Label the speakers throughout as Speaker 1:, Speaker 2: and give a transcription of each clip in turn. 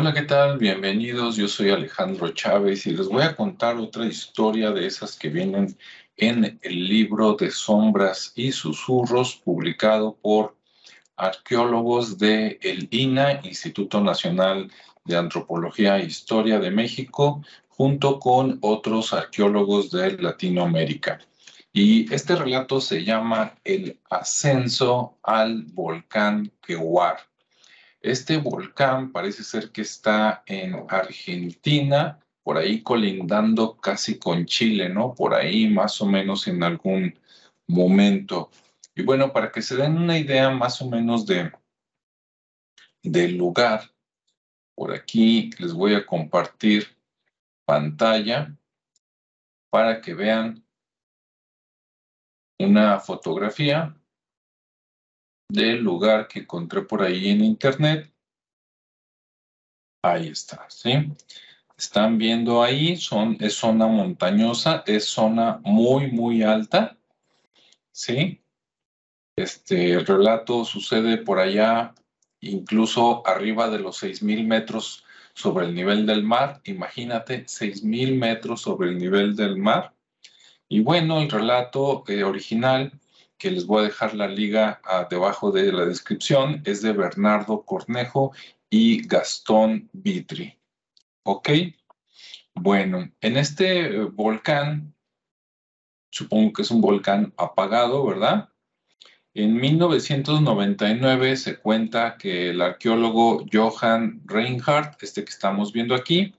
Speaker 1: Hola, ¿qué tal? Bienvenidos. Yo soy Alejandro Chávez y les voy a contar otra historia de esas que vienen en el libro de Sombras y Susurros, publicado por arqueólogos del el INA, Instituto Nacional de Antropología e Historia de México, junto con otros arqueólogos de Latinoamérica. Y este relato se llama El ascenso al volcán Quehuar. Este volcán parece ser que está en Argentina, por ahí colindando casi con Chile, ¿no? Por ahí más o menos en algún momento. Y bueno, para que se den una idea más o menos de del lugar, por aquí les voy a compartir pantalla para que vean una fotografía del lugar que encontré por ahí en internet. Ahí está, ¿sí? Están viendo ahí, son, es zona montañosa, es zona muy, muy alta, ¿sí? Este, el relato sucede por allá, incluso arriba de los 6.000 metros sobre el nivel del mar. Imagínate, 6.000 metros sobre el nivel del mar. Y bueno, el relato eh, original, que les voy a dejar la liga ah, debajo de la descripción, es de Bernardo Cornejo y Gastón Vitri. ¿Ok? Bueno, en este eh, volcán, supongo que es un volcán apagado, ¿verdad? En 1999 se cuenta que el arqueólogo Johann Reinhardt, este que estamos viendo aquí,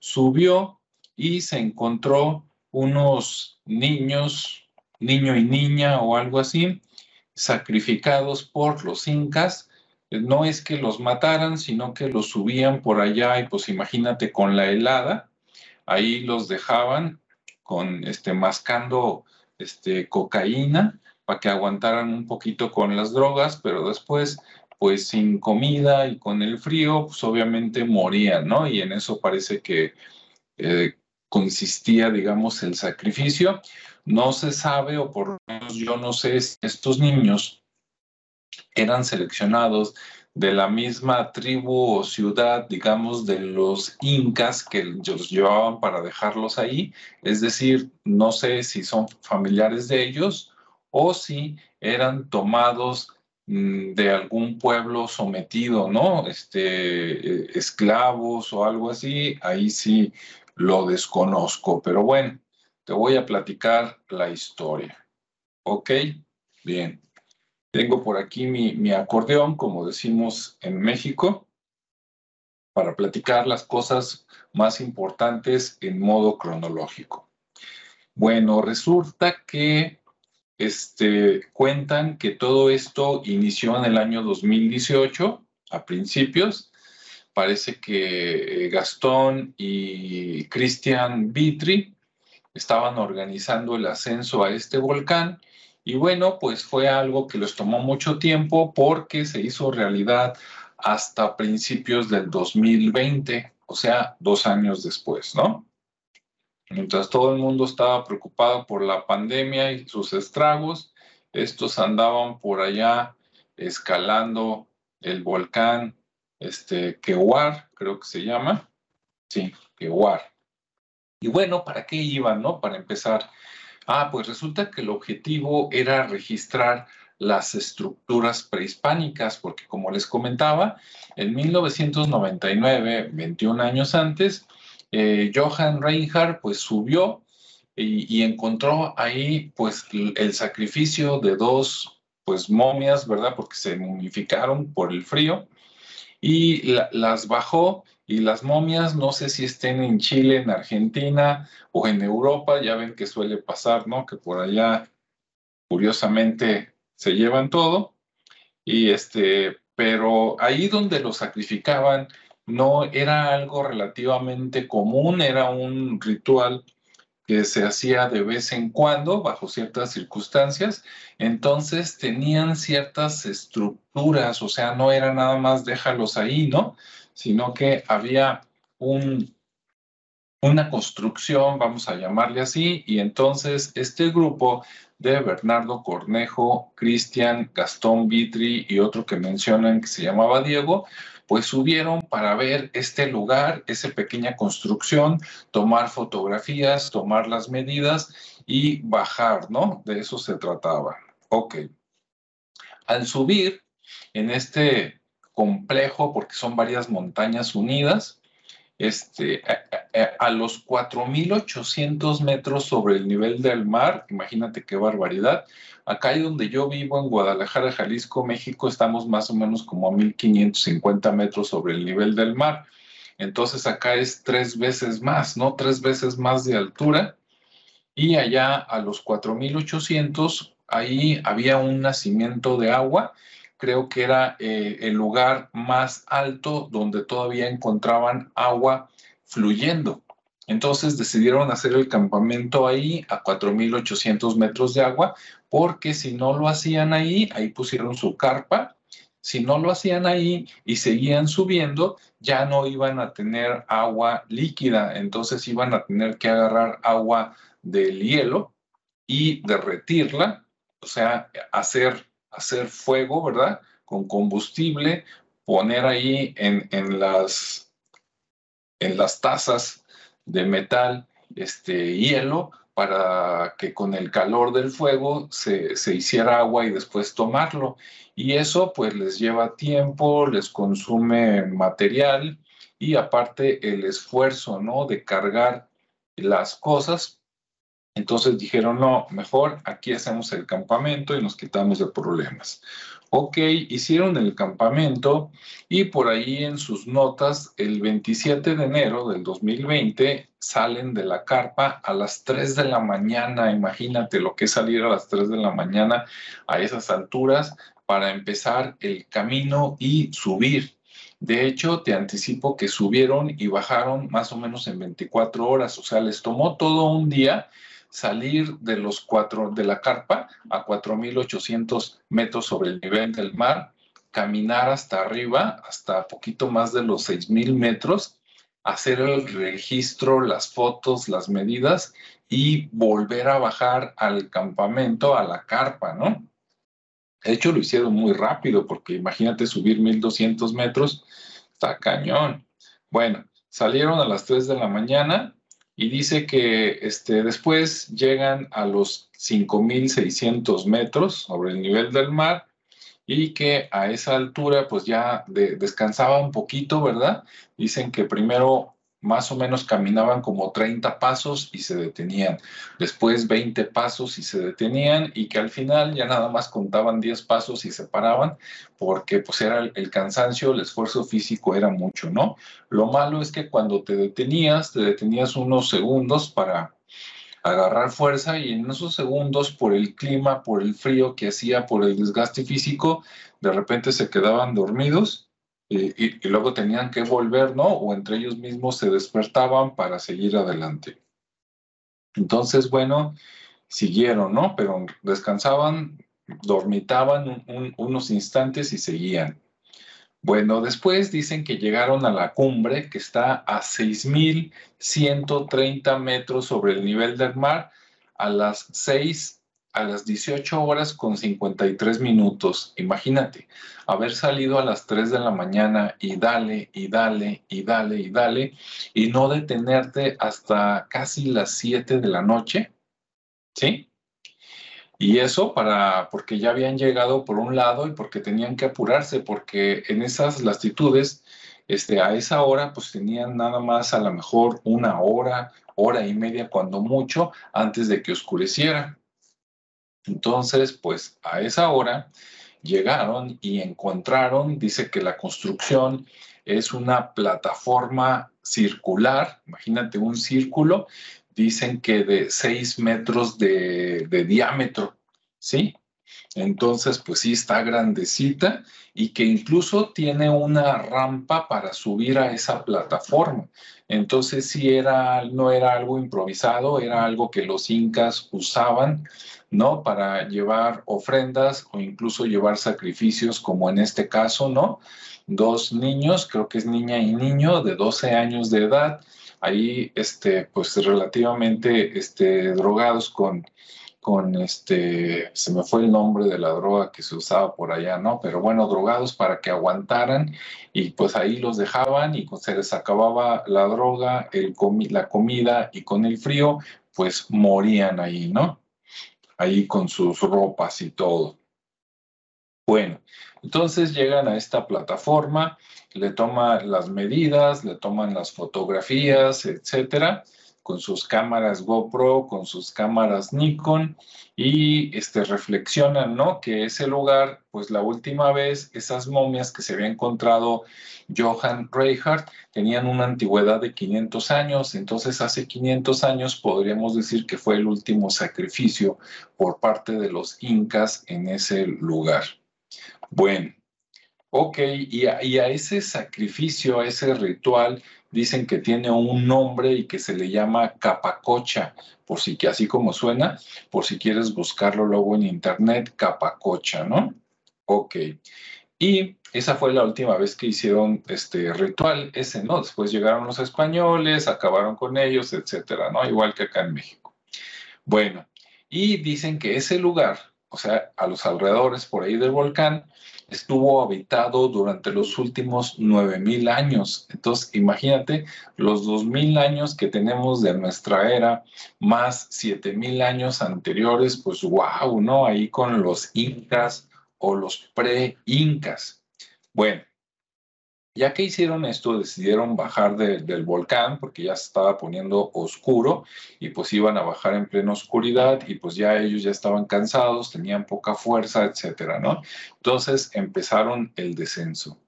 Speaker 1: subió y se encontró unos niños, niño y niña o algo así, sacrificados por los incas. No es que los mataran, sino que los subían por allá y pues imagínate con la helada, ahí los dejaban con este mascando este cocaína para que aguantaran un poquito con las drogas, pero después pues sin comida y con el frío, pues obviamente morían, ¿no? Y en eso parece que eh, consistía, digamos, el sacrificio. No se sabe, o por lo menos yo no sé, si estos niños eran seleccionados de la misma tribu o ciudad, digamos, de los incas que los llevaban para dejarlos ahí. Es decir, no sé si son familiares de ellos o si eran tomados mm, de algún pueblo sometido, ¿no? Este, eh, esclavos o algo así, ahí sí lo desconozco, pero bueno, te voy a platicar la historia. ¿Ok? Bien. Tengo por aquí mi, acordeón, como decimos en México, para platicar las cosas más importantes en modo cronológico. Bueno, resulta que este, cuentan que todo esto inició en el año 2018, a principios, parece que eh, Gastón y Cristian Vitri estaban organizando el ascenso a este volcán y bueno, pues fue algo que les tomó mucho tiempo porque se hizo realidad hasta principios del 2020, o sea, dos años después, ¿no? Mientras todo el mundo estaba preocupado por la pandemia y sus estragos, estos andaban por allá escalando el volcán este, Kewar, creo que se llama. Sí, Kewar. Y bueno, ¿para qué iban, no? Para empezar. Ah, pues resulta que el objetivo era registrar las estructuras prehispánicas, porque como les comentaba, en 1999, 21 años antes, eh, Johann Reinhardt pues subió y, encontró ahí pues el sacrificio de dos pues momias, ¿verdad? Porque se momificaron por el frío y las bajó y las momias, no sé si estén en Chile, en Argentina o en Europa, ya ven que suele pasar, ¿no? Que por allá, curiosamente, se llevan todo. Y este, pero ahí donde lo sacrificaban no era algo relativamente común, era un ritual que se hacía de vez en cuando bajo ciertas circunstancias, entonces tenían ciertas estructuras, o sea, no era nada más déjalos ahí, ¿no? Sino que había un, una construcción, vamos a llamarle así, y entonces este grupo de Bernardo Cornejo, Cristian, Gastón Vitri y otro que mencionan que se llamaba Diego, pues subieron para ver este lugar, esa pequeña construcción, tomar fotografías, tomar las medidas y bajar, ¿no? De eso se trataba. Ok. Al subir en este complejo, porque son varias montañas unidas, este, a, los 4.800 metros sobre el nivel del mar, imagínate qué barbaridad, acá donde yo vivo, en Guadalajara, Jalisco, México, estamos más o menos como a 1.550 metros sobre el nivel del mar. Entonces acá es tres veces más, ¿no? Tres veces más de altura. Y allá a los 4.800, ahí había un nacimiento de agua creo que era eh, el lugar más alto donde todavía encontraban agua fluyendo. Entonces decidieron hacer el campamento ahí a 4.800 metros de agua, porque si no lo hacían ahí, ahí pusieron su carpa. Si no lo hacían ahí y seguían subiendo, ya no iban a tener agua líquida, entonces iban a tener que agarrar agua del hielo y derretirla, o sea, hacer hacer fuego, ¿verdad? Con combustible, poner ahí en, en las, en las tazas de metal este hielo para que con el calor del fuego se, se, hiciera agua y después tomarlo. Y eso pues les lleva tiempo, les consume material y aparte el esfuerzo, ¿no? De cargar las cosas entonces dijeron, no, mejor aquí hacemos el campamento y nos quitamos de problemas. Ok, hicieron el campamento y por ahí en sus notas, el 27 de enero del 2020, salen de la carpa a las 3 de la mañana. Imagínate lo que es salir a las 3 de la mañana a esas alturas para empezar el camino y subir. De hecho, te anticipo que subieron y bajaron más o menos en 24 horas, o sea, les tomó todo un día salir de los cuatro de la carpa a 4.800 metros sobre el nivel del mar, caminar hasta arriba, hasta poquito más de los 6.000 metros, hacer el registro, las fotos, las medidas y volver a bajar al campamento, a la carpa, ¿no? De hecho, lo hicieron muy rápido porque imagínate subir 1.200 metros, está cañón. Bueno, salieron a las 3 de la mañana, y dice que este, después llegan a los 5.600 metros sobre el nivel del mar y que a esa altura pues ya descansaba un poquito, ¿verdad? Dicen que primero más o menos caminaban como 30 pasos y se detenían, después 20 pasos y se detenían y que al final ya nada más contaban 10 pasos y se paraban porque pues era el, cansancio, el esfuerzo físico era mucho, ¿no? Lo malo es que cuando te detenías, te detenías unos segundos para agarrar fuerza y en esos segundos por el clima, por el frío que hacía, por el desgaste físico, de repente se quedaban dormidos y, luego tenían que volver, ¿no? O entre ellos mismos se despertaban para seguir adelante. Entonces, bueno, siguieron, ¿no? Pero descansaban, dormitaban unos instantes y seguían. Bueno, después dicen que llegaron a la cumbre, que está a 6.130 metros sobre el nivel del mar, a las 6 a las 18 horas con 53 minutos. Imagínate, haber salido a las 3 de la mañana y dale, y dale, y dale, y dale, y no detenerte hasta casi las 7 de la noche, ¿sí? Y eso para, porque ya habían llegado por un lado y porque tenían que apurarse, porque en esas latitudes, este, a esa hora, pues tenían nada más a lo mejor una hora, hora y media, cuando mucho, antes de que oscureciera. Entonces, pues a esa hora llegaron y encontraron, dice que la construcción es una plataforma circular, imagínate un círculo, dicen que de 6 metros de, de diámetro, ¿sí? Entonces, pues sí, está grandecita y que incluso tiene una rampa para subir a esa plataforma. Entonces, sí era, no era algo improvisado, era algo que los incas usaban, ¿no? Para llevar ofrendas o incluso llevar sacrificios, como en este caso, ¿no? Dos niños, creo que es niña y niño de 12 años de edad, ahí, este, pues relativamente, este, drogados con con este, se me fue el nombre de la droga que se usaba por allá, ¿no? Pero bueno, drogados para que aguantaran y pues ahí los dejaban y se les acababa la droga, el la comida y con el frío, pues morían ahí, ¿no? Ahí con sus ropas y todo. Bueno, entonces llegan a esta plataforma, le toman las medidas, le toman las fotografías, etcétera con sus cámaras GoPro, con sus cámaras Nikon y este, reflexionan, ¿no? Que ese lugar, pues la última vez, esas momias que se había encontrado Johann Reinhardt tenían una antigüedad de 500 años, entonces hace 500 años podríamos decir que fue el último sacrificio por parte de los incas en ese lugar. Bueno, ok, y y a ese sacrificio, a ese ritual, dicen que tiene un nombre y que se le llama capacocha, por si que así como suena, por si quieres buscarlo luego en internet, capacocha, ¿no? Ok. Y esa fue la última vez que hicieron este ritual, ese, ¿no? Después llegaron los españoles, acabaron con ellos, etcétera, ¿no? Igual que acá en México. Bueno, y dicen que ese lugar, o sea, a los alrededores por ahí del volcán, estuvo habitado durante los últimos 9000 años. Entonces, imagínate los 2000 años que tenemos de nuestra era, más 7000 años anteriores, pues wow, ¿no? Ahí con los incas o los pre-incas. Bueno, ya que hicieron esto, decidieron bajar del volcán porque ya se estaba poniendo oscuro y pues iban a bajar en plena oscuridad y pues ya ellos ya estaban cansados, tenían poca fuerza, etcétera, ¿no? Entonces empezaron el descenso.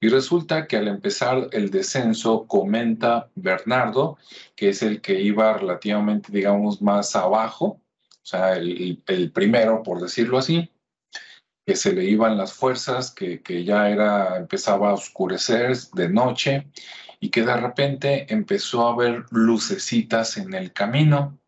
Speaker 1: Y resulta que al empezar el descenso, comenta Bernardo, que es el que iba relativamente, digamos, más abajo, o sea, el, el primero, por decirlo así, que se le iban las fuerzas, que, ya era, empezaba a oscurecer de noche y que de repente empezó a ver lucecitas en el camino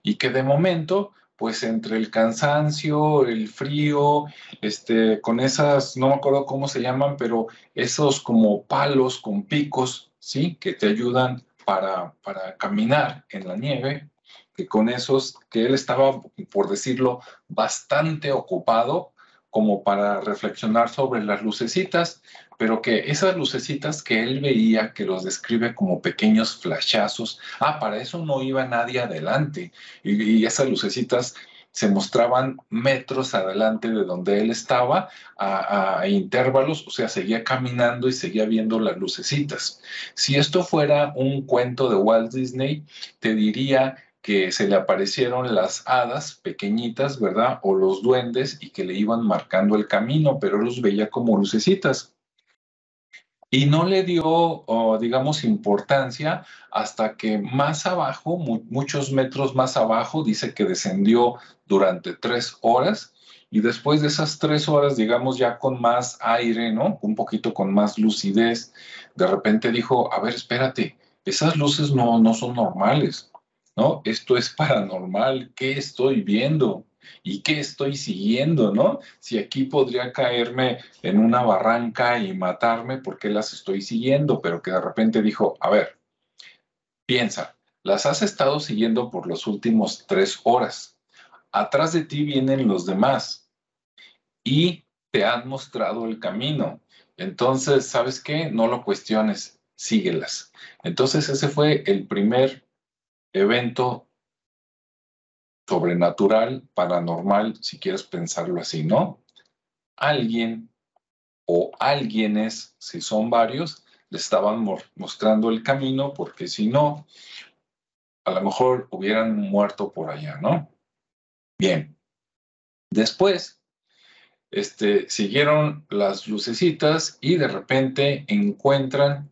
Speaker 1: y que de momento, pues entre el cansancio, el frío, este, con esas, no me acuerdo cómo se llaman, pero esos como palos con picos, ¿sí? Que te ayudan para, para caminar en la nieve, que con esos, que él estaba, por decirlo, bastante ocupado, como para reflexionar sobre las lucecitas, pero que esas lucecitas que él veía, que los describe como pequeños flashazos, ah, para eso no iba nadie adelante, y, esas lucecitas se mostraban metros adelante de donde él estaba a, a, intervalos, o sea, seguía caminando y seguía viendo las lucecitas. Si esto fuera un cuento de Walt Disney, te diría que se le aparecieron las hadas pequeñitas, ¿verdad? O los duendes y que le iban marcando el camino, pero los veía como lucecitas. Y no le dio, digamos, importancia hasta que más abajo, muchos metros más abajo, dice que descendió durante tres horas y después de esas tres horas, digamos, ya con más aire, ¿no? Un poquito con más lucidez, de repente dijo, a ver, espérate, esas luces no, no son normales. ¿No? Esto es paranormal, ¿qué estoy viendo? ¿Y qué estoy siguiendo, no? Si aquí podría caerme en una barranca y matarme, ¿por qué las estoy siguiendo? Pero que de repente dijo, a ver, piensa, las has estado siguiendo por los últimos tres horas. Atrás de ti vienen los demás y te han mostrado el camino. Entonces, ¿sabes qué? No lo cuestiones, síguelas. Entonces, ese fue el primer evento sobrenatural, paranormal, si quieres pensarlo así, ¿no? Alguien o alguienes, si son varios, le estaban mostrando el camino porque si no, a lo mejor hubieran muerto por allá, ¿no? Bien. Después, este, siguieron las lucecitas y de repente encuentran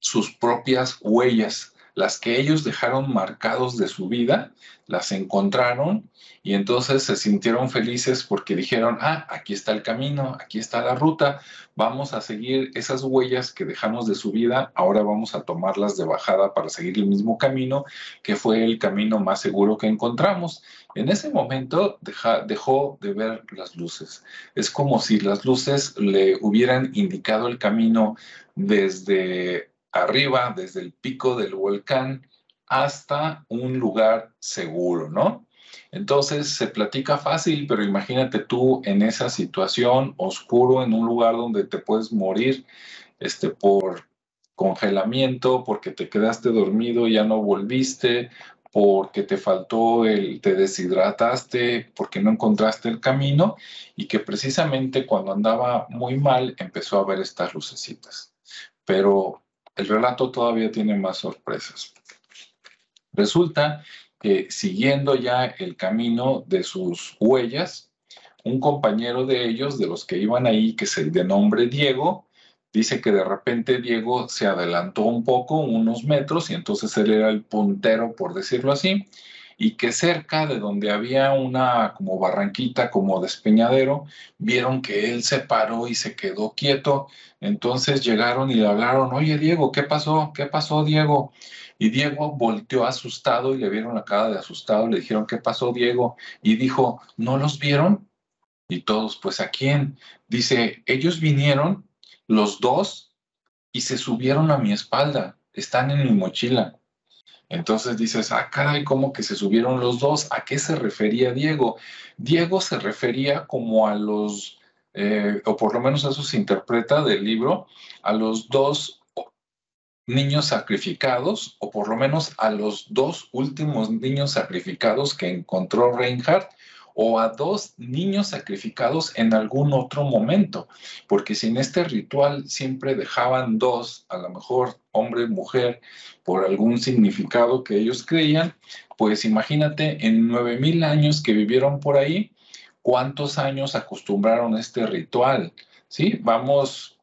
Speaker 1: sus propias huellas las que ellos dejaron marcados de su vida, las encontraron y entonces se sintieron felices porque dijeron, ah, aquí está el camino, aquí está la ruta, vamos a seguir esas huellas que dejamos de su vida, ahora vamos a tomarlas de bajada para seguir el mismo camino, que fue el camino más seguro que encontramos. En ese momento dejó de ver las luces. Es como si las luces le hubieran indicado el camino desde arriba, desde el pico del volcán hasta un lugar seguro, ¿no? Entonces se platica fácil, pero imagínate tú en esa situación oscuro, en un lugar donde te puedes morir este, por congelamiento, porque te quedaste dormido y ya no volviste, porque te faltó el, te deshidrataste, porque no encontraste el camino y que precisamente cuando andaba muy mal empezó a ver estas lucecitas. Pero el relato todavía tiene más sorpresas. Resulta que siguiendo ya el camino de sus huellas, un compañero de ellos, de los que iban ahí, que se de nombre Diego, dice que de repente Diego se adelantó un poco, unos metros, y entonces él era el puntero, por decirlo así, y que cerca de donde había una como barranquita, como despeñadero, vieron que él se paró y se quedó quieto. Entonces llegaron y le hablaron, oye Diego, ¿qué pasó? ¿Qué pasó Diego? Y Diego volteó asustado y le vieron la cara de asustado, le dijeron, ¿qué pasó Diego? Y dijo, ¿no los vieron? Y todos, pues ¿a quién? Dice, ellos vinieron los dos y se subieron a mi espalda, están en mi mochila. Entonces dices, ah, caray, ¿cómo que se subieron los dos? ¿A qué se refería Diego? Diego se refería como a los, eh, o por lo menos eso se interpreta del libro, a los dos niños sacrificados, o por lo menos a los dos últimos niños sacrificados que encontró Reinhardt, o a dos niños sacrificados en algún otro momento, porque si en este ritual siempre dejaban dos, a lo mejor hombre, mujer, por algún significado que ellos creían, pues imagínate en nueve mil años que vivieron por ahí, cuántos años acostumbraron este ritual, ¿sí? Vamos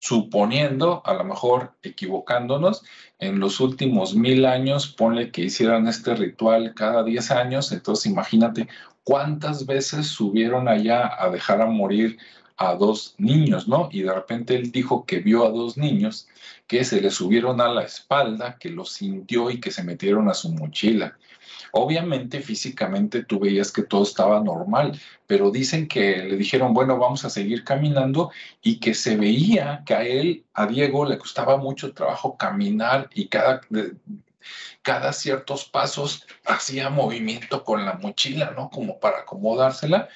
Speaker 1: suponiendo, a lo mejor equivocándonos, en los últimos mil años, ponle que hicieran este ritual cada diez años, entonces imagínate cuántas veces subieron allá a dejar a morir a dos niños, ¿no? Y de repente él dijo que vio a dos niños que se le subieron a la espalda, que lo sintió y que se metieron a su mochila. Obviamente físicamente tú veías que todo estaba normal, pero dicen que le dijeron, bueno, vamos a seguir caminando y que se veía que a él, a Diego, le costaba mucho trabajo caminar y cada, cada ciertos pasos hacía movimiento con la mochila, ¿no? Como para acomodársela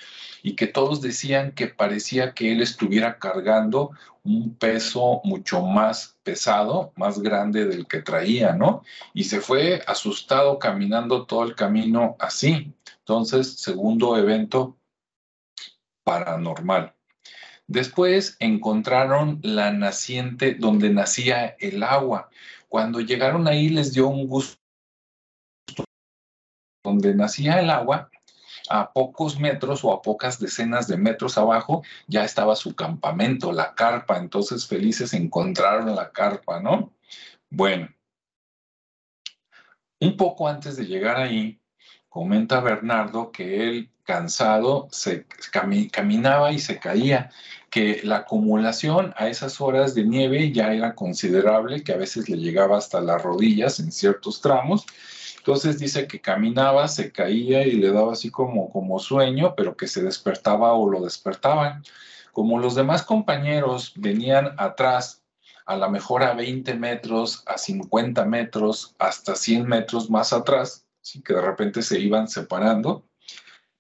Speaker 1: y que todos decían que parecía que él estuviera cargando un peso mucho más pesado, más grande del que traía, ¿no? Y se fue asustado caminando todo el camino así. Entonces, segundo evento paranormal. Después encontraron la naciente donde nacía el agua. Cuando llegaron ahí les dio un gusto. Donde nacía el agua, a pocos metros o a pocas decenas de metros abajo ya estaba su campamento, la carpa. Entonces felices encontraron la carpa, ¿no? Bueno, un poco antes de llegar ahí, comenta Bernardo que él cansado se caminaba y se caía, que la acumulación a esas horas de nieve ya era considerable, que a veces le llegaba hasta las rodillas en ciertos tramos entonces dice que caminaba, se caía y le daba así como, como sueño, pero que se despertaba o lo despertaban. Como los demás compañeros venían atrás, a lo mejor a 20 metros, a 50 metros, hasta 100 metros más atrás, así que de repente se iban separando,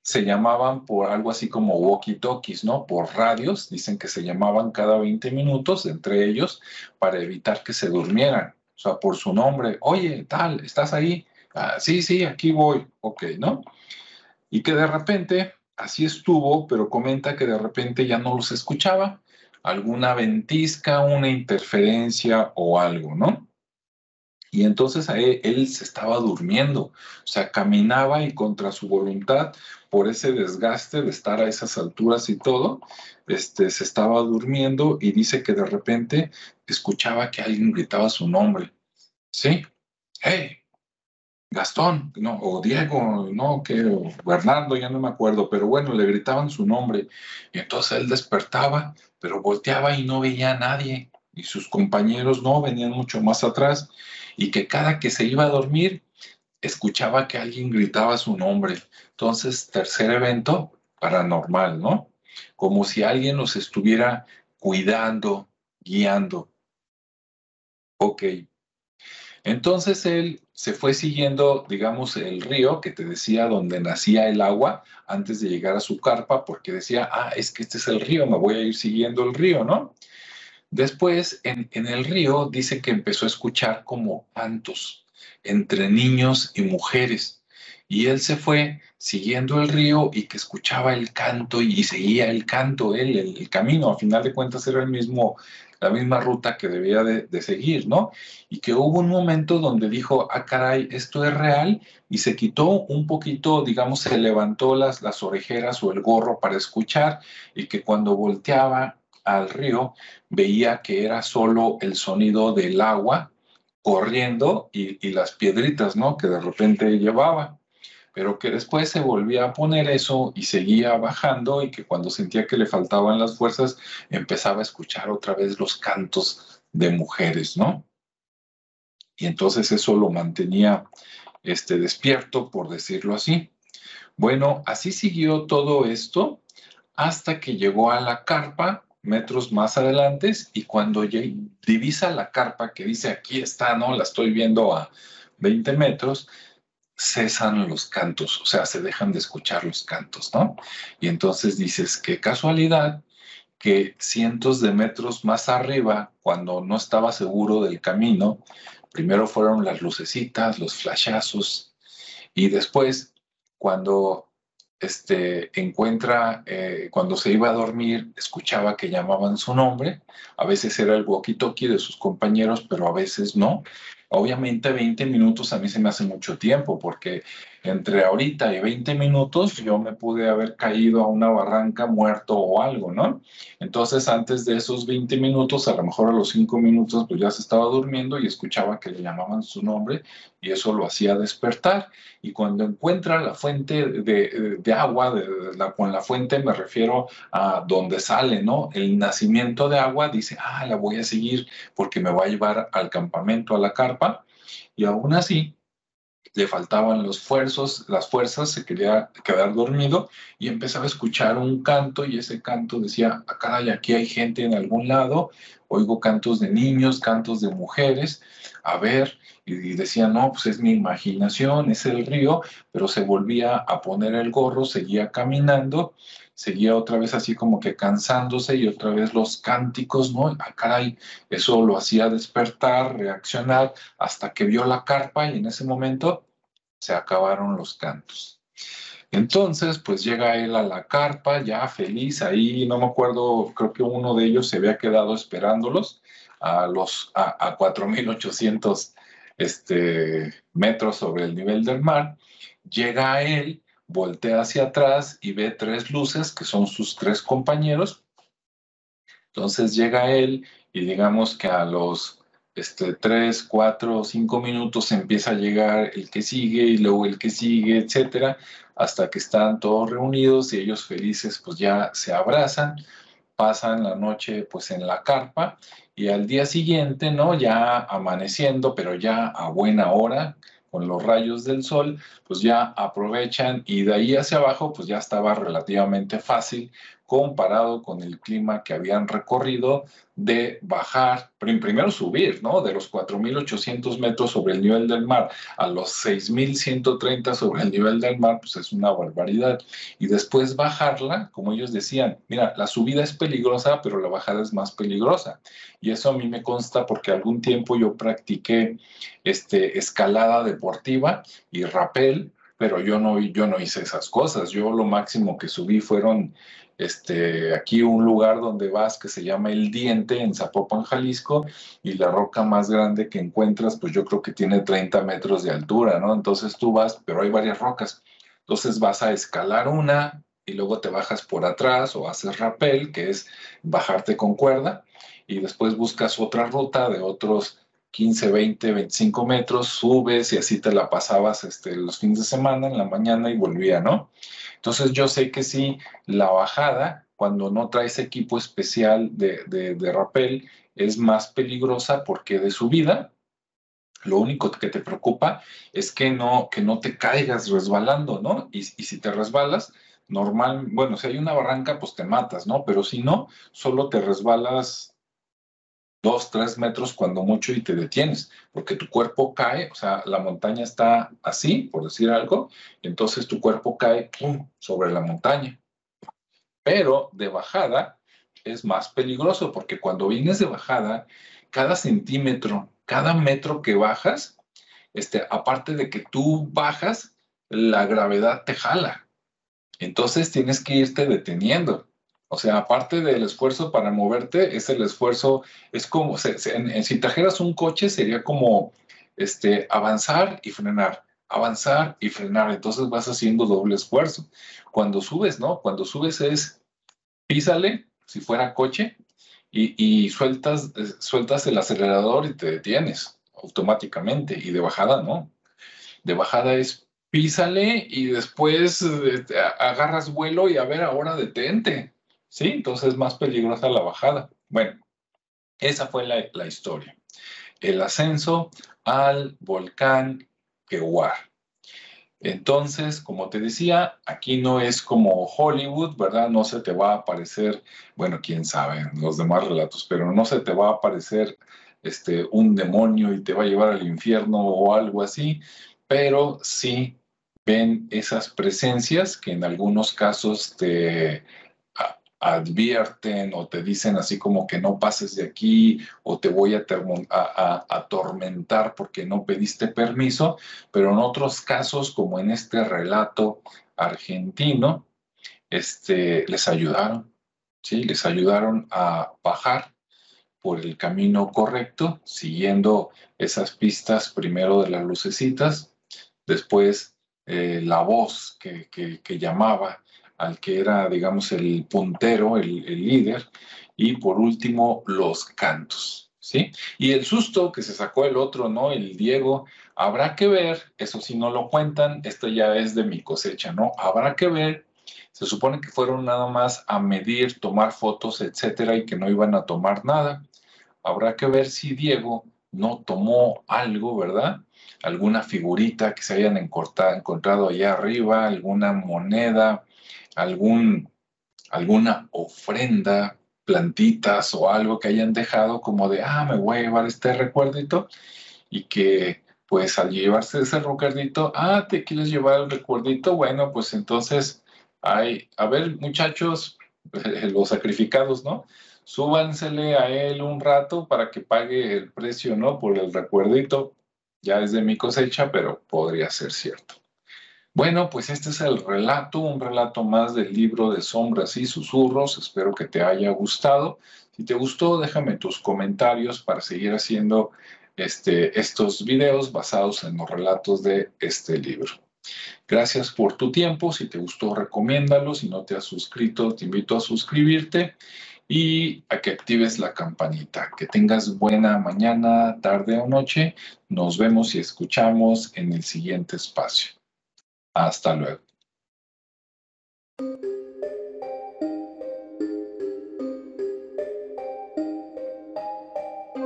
Speaker 1: se llamaban por algo así como walkie-talkies, ¿no? Por radios, dicen que se llamaban cada 20 minutos entre ellos para evitar que se durmieran. O sea, por su nombre, oye, tal, ¿estás ahí? Ah, sí, sí, aquí voy, ok, ¿no? Y que de repente, así estuvo, pero comenta que de repente ya no los escuchaba, alguna ventisca, una interferencia o algo, ¿no? Y entonces él, él, se estaba durmiendo, o sea, caminaba y contra su voluntad, por ese desgaste de estar a esas alturas y todo, este, se estaba durmiendo y dice que de repente escuchaba que alguien gritaba su nombre. ¿Sí? ¡Hey! Gastón, no, o Diego, no, que Bernardo, ya no me acuerdo, pero bueno, le gritaban su nombre. Y entonces él despertaba, pero volteaba y no veía a nadie. Y sus compañeros no, venían mucho más atrás. Y que cada que se iba a dormir, escuchaba que alguien gritaba su nombre. Entonces, tercer evento paranormal, ¿no? Como si alguien los estuviera cuidando, guiando. Ok, Entonces él se fue siguiendo, digamos, el río que te decía donde nacía el agua antes de llegar a su carpa, porque decía, ah, es que este es el río, me voy a ir siguiendo el río, ¿no? Después, en, en el río, dice que empezó a escuchar como cantos entre niños y mujeres. Y él se fue siguiendo el río y que escuchaba el canto y seguía el canto, él, el, camino, a final de cuentas era el mismo, la misma ruta que debía de, seguir, ¿no? Y que hubo un momento donde dijo, ah, caray, esto es real, y se quitó un poquito, digamos, se levantó las, las orejeras o el gorro para escuchar, y que cuando volteaba al río veía que era solo el sonido del agua corriendo y, y las piedritas, ¿no? Que de repente llevaba pero que después se volvía a poner eso y seguía bajando y que cuando sentía que le faltaban las fuerzas empezaba a escuchar otra vez los cantos de mujeres, ¿no? Y entonces eso lo mantenía este, despierto, por decirlo así. Bueno, así siguió todo esto hasta que llegó a la carpa metros más adelante y cuando divisa la carpa que dice aquí está, ¿no? La estoy viendo a 20 metros, cesan los cantos, o sea, se dejan de escuchar los cantos, ¿no? Y entonces dices, qué casualidad que cientos de metros más arriba, cuando no estaba seguro del camino, primero fueron las lucecitas, los flashazos, y después, cuando este, encuentra, eh, cuando se iba a dormir, escuchaba que llamaban su nombre, a veces era el walkie-talkie de sus compañeros, pero a veces no, Obviamente 20 minutos a mí se me hace mucho tiempo porque entre ahorita y 20 minutos yo me pude haber caído a una barranca muerto o algo, ¿no? Entonces antes de esos 20 minutos, a lo mejor a los 5 minutos pues ya se estaba durmiendo y escuchaba que le llamaban su nombre y eso lo hacía despertar. Y cuando encuentra la fuente de, agua, con la fuente me refiero a donde sale, ¿no? El nacimiento de agua, dice, ah, la voy a seguir porque me va a llevar al campamento, a la carpa. Y aún así, le faltaban los esfuerzos, las fuerzas, se quería quedar dormido y empezaba a escuchar un canto y ese canto decía, acá ah, aquí hay gente en algún lado, oigo cantos de niños, cantos de mujeres, a ver, y decía, no, pues es mi imaginación, es el río, pero se volvía a poner el gorro, seguía caminando, seguía otra vez así como que cansándose y otra vez los cánticos, ¿no? Ah, caray, eso lo hacía despertar, reaccionar, hasta que vio la carpa y en ese momento se acabaron los cantos. Entonces, pues llega él a la carpa, ya feliz, ahí no me acuerdo, creo que uno de ellos se había quedado esperándolos a los a, a 4800 este, metros sobre el nivel del mar. Llega él, voltea hacia atrás y ve tres luces que son sus tres compañeros. Entonces llega él y digamos que a los este, tres, cuatro, cinco minutos empieza a llegar el que sigue y luego el que sigue, etcétera, hasta que están todos reunidos y ellos felices pues ya se abrazan, pasan la noche pues en la carpa y al día siguiente, ¿no? Ya amaneciendo, pero ya a buena hora, con los rayos del sol, pues ya aprovechan y de ahí hacia abajo, pues ya estaba relativamente fácil comparado con el clima que habían recorrido de bajar, primero subir, ¿no? De los 4.800 metros sobre el nivel del mar a los 6.130 sobre el nivel del mar, pues es una barbaridad. Y después bajarla, como ellos decían, mira, la subida es peligrosa, pero la bajada es más peligrosa. Y eso a mí me consta porque algún tiempo yo practiqué este, escalada deportiva y rappel, pero yo no, yo no hice esas cosas. Yo lo máximo que subí fueron este, aquí un lugar donde vas que se llama El Diente en Zapopan, Jalisco, y la roca más grande que encuentras, pues yo creo que tiene 30 metros de altura, ¿no? Entonces tú vas, pero hay varias rocas. Entonces vas a escalar una y luego te bajas por atrás o haces rappel, que es bajarte con cuerda, y después buscas otra ruta de otros 15, 20, 25 metros, subes y así te la pasabas este, los fines de semana, en la mañana y volvía, ¿no? Entonces yo sé que sí, la bajada, cuando no traes equipo especial de, de, rappel, es más peligrosa porque de subida, lo único que te preocupa es que no, que no te caigas resbalando, ¿no? Y, y, si te resbalas, normal, bueno, si hay una barranca, pues te matas, ¿no? Pero si no, solo te resbalas dos, tres metros cuando mucho y te detienes, porque tu cuerpo cae, o sea, la montaña está así, por decir algo, entonces tu cuerpo cae sobre la montaña. Pero de bajada es más peligroso, porque cuando vienes de bajada, cada centímetro, cada metro que bajas, este, aparte de que tú bajas, la gravedad te jala. Entonces tienes que irte deteniendo. O sea, aparte del esfuerzo para moverte, es el esfuerzo, es como, si trajeras un coche sería como este, avanzar y frenar, avanzar y frenar. Entonces vas haciendo doble esfuerzo. Cuando subes, ¿no? Cuando subes es písale, si fuera coche, y, sueltas, sueltas el acelerador y te detienes automáticamente. Y de bajada, no. De bajada es písale y después este, agarras vuelo y a ver, ahora detente. ¿Sí? Entonces es más peligrosa la bajada. Bueno, esa fue la, historia. El ascenso al volcán Kewar. Entonces, como te decía, aquí no es como Hollywood, ¿verdad? No se te va a aparecer, bueno, quién sabe, los demás relatos, pero no se te va a aparecer este, un demonio y te va a llevar al infierno o algo así, pero sí ven esas presencias que en algunos casos te advierten o te dicen así como que no pases de aquí o te voy a, atormentar porque no pediste permiso, pero en otros casos, como en este relato argentino, este, les ayudaron, ¿sí? Les ayudaron a bajar por el camino correcto, siguiendo esas pistas primero de las lucecitas, después eh, la voz que, que llamaba al que era, digamos, el puntero, el, líder, y por último, los cantos. ¿Sí? Y el susto que se sacó el otro, ¿no? El Diego, habrá que ver, eso sí no lo cuentan, esto ya es de mi cosecha, ¿no? Habrá que ver, se supone que fueron nada más a medir, tomar fotos, etcétera, y que no iban a tomar nada. Habrá que ver si Diego no tomó algo, ¿verdad? Alguna figurita que se hayan encontrado allá arriba, alguna moneda, algún, alguna ofrenda, plantitas o algo que hayan dejado como de, ah, me voy a llevar este recuerdito y que pues al llevarse ese recuerdito, ah, te quieres llevar el recuerdito, bueno, pues entonces hay, a ver muchachos, los sacrificados, ¿no? Súbansele a él un rato para que pague el precio, ¿no? Por el recuerdito. Ya es de mi cosecha, pero podría ser cierto. Bueno, pues este es el relato, un relato más del libro de sombras y susurros. Espero que te haya gustado. Si te gustó, déjame tus comentarios para seguir haciendo este, estos videos basados en los relatos de este libro. Gracias por tu tiempo. Si te gustó, recomiéndalo. Si no te has suscrito, te invito a suscribirte y a que actives la campanita. Que tengas buena mañana, tarde o noche. Nos vemos y escuchamos en el siguiente espacio. Hasta luego.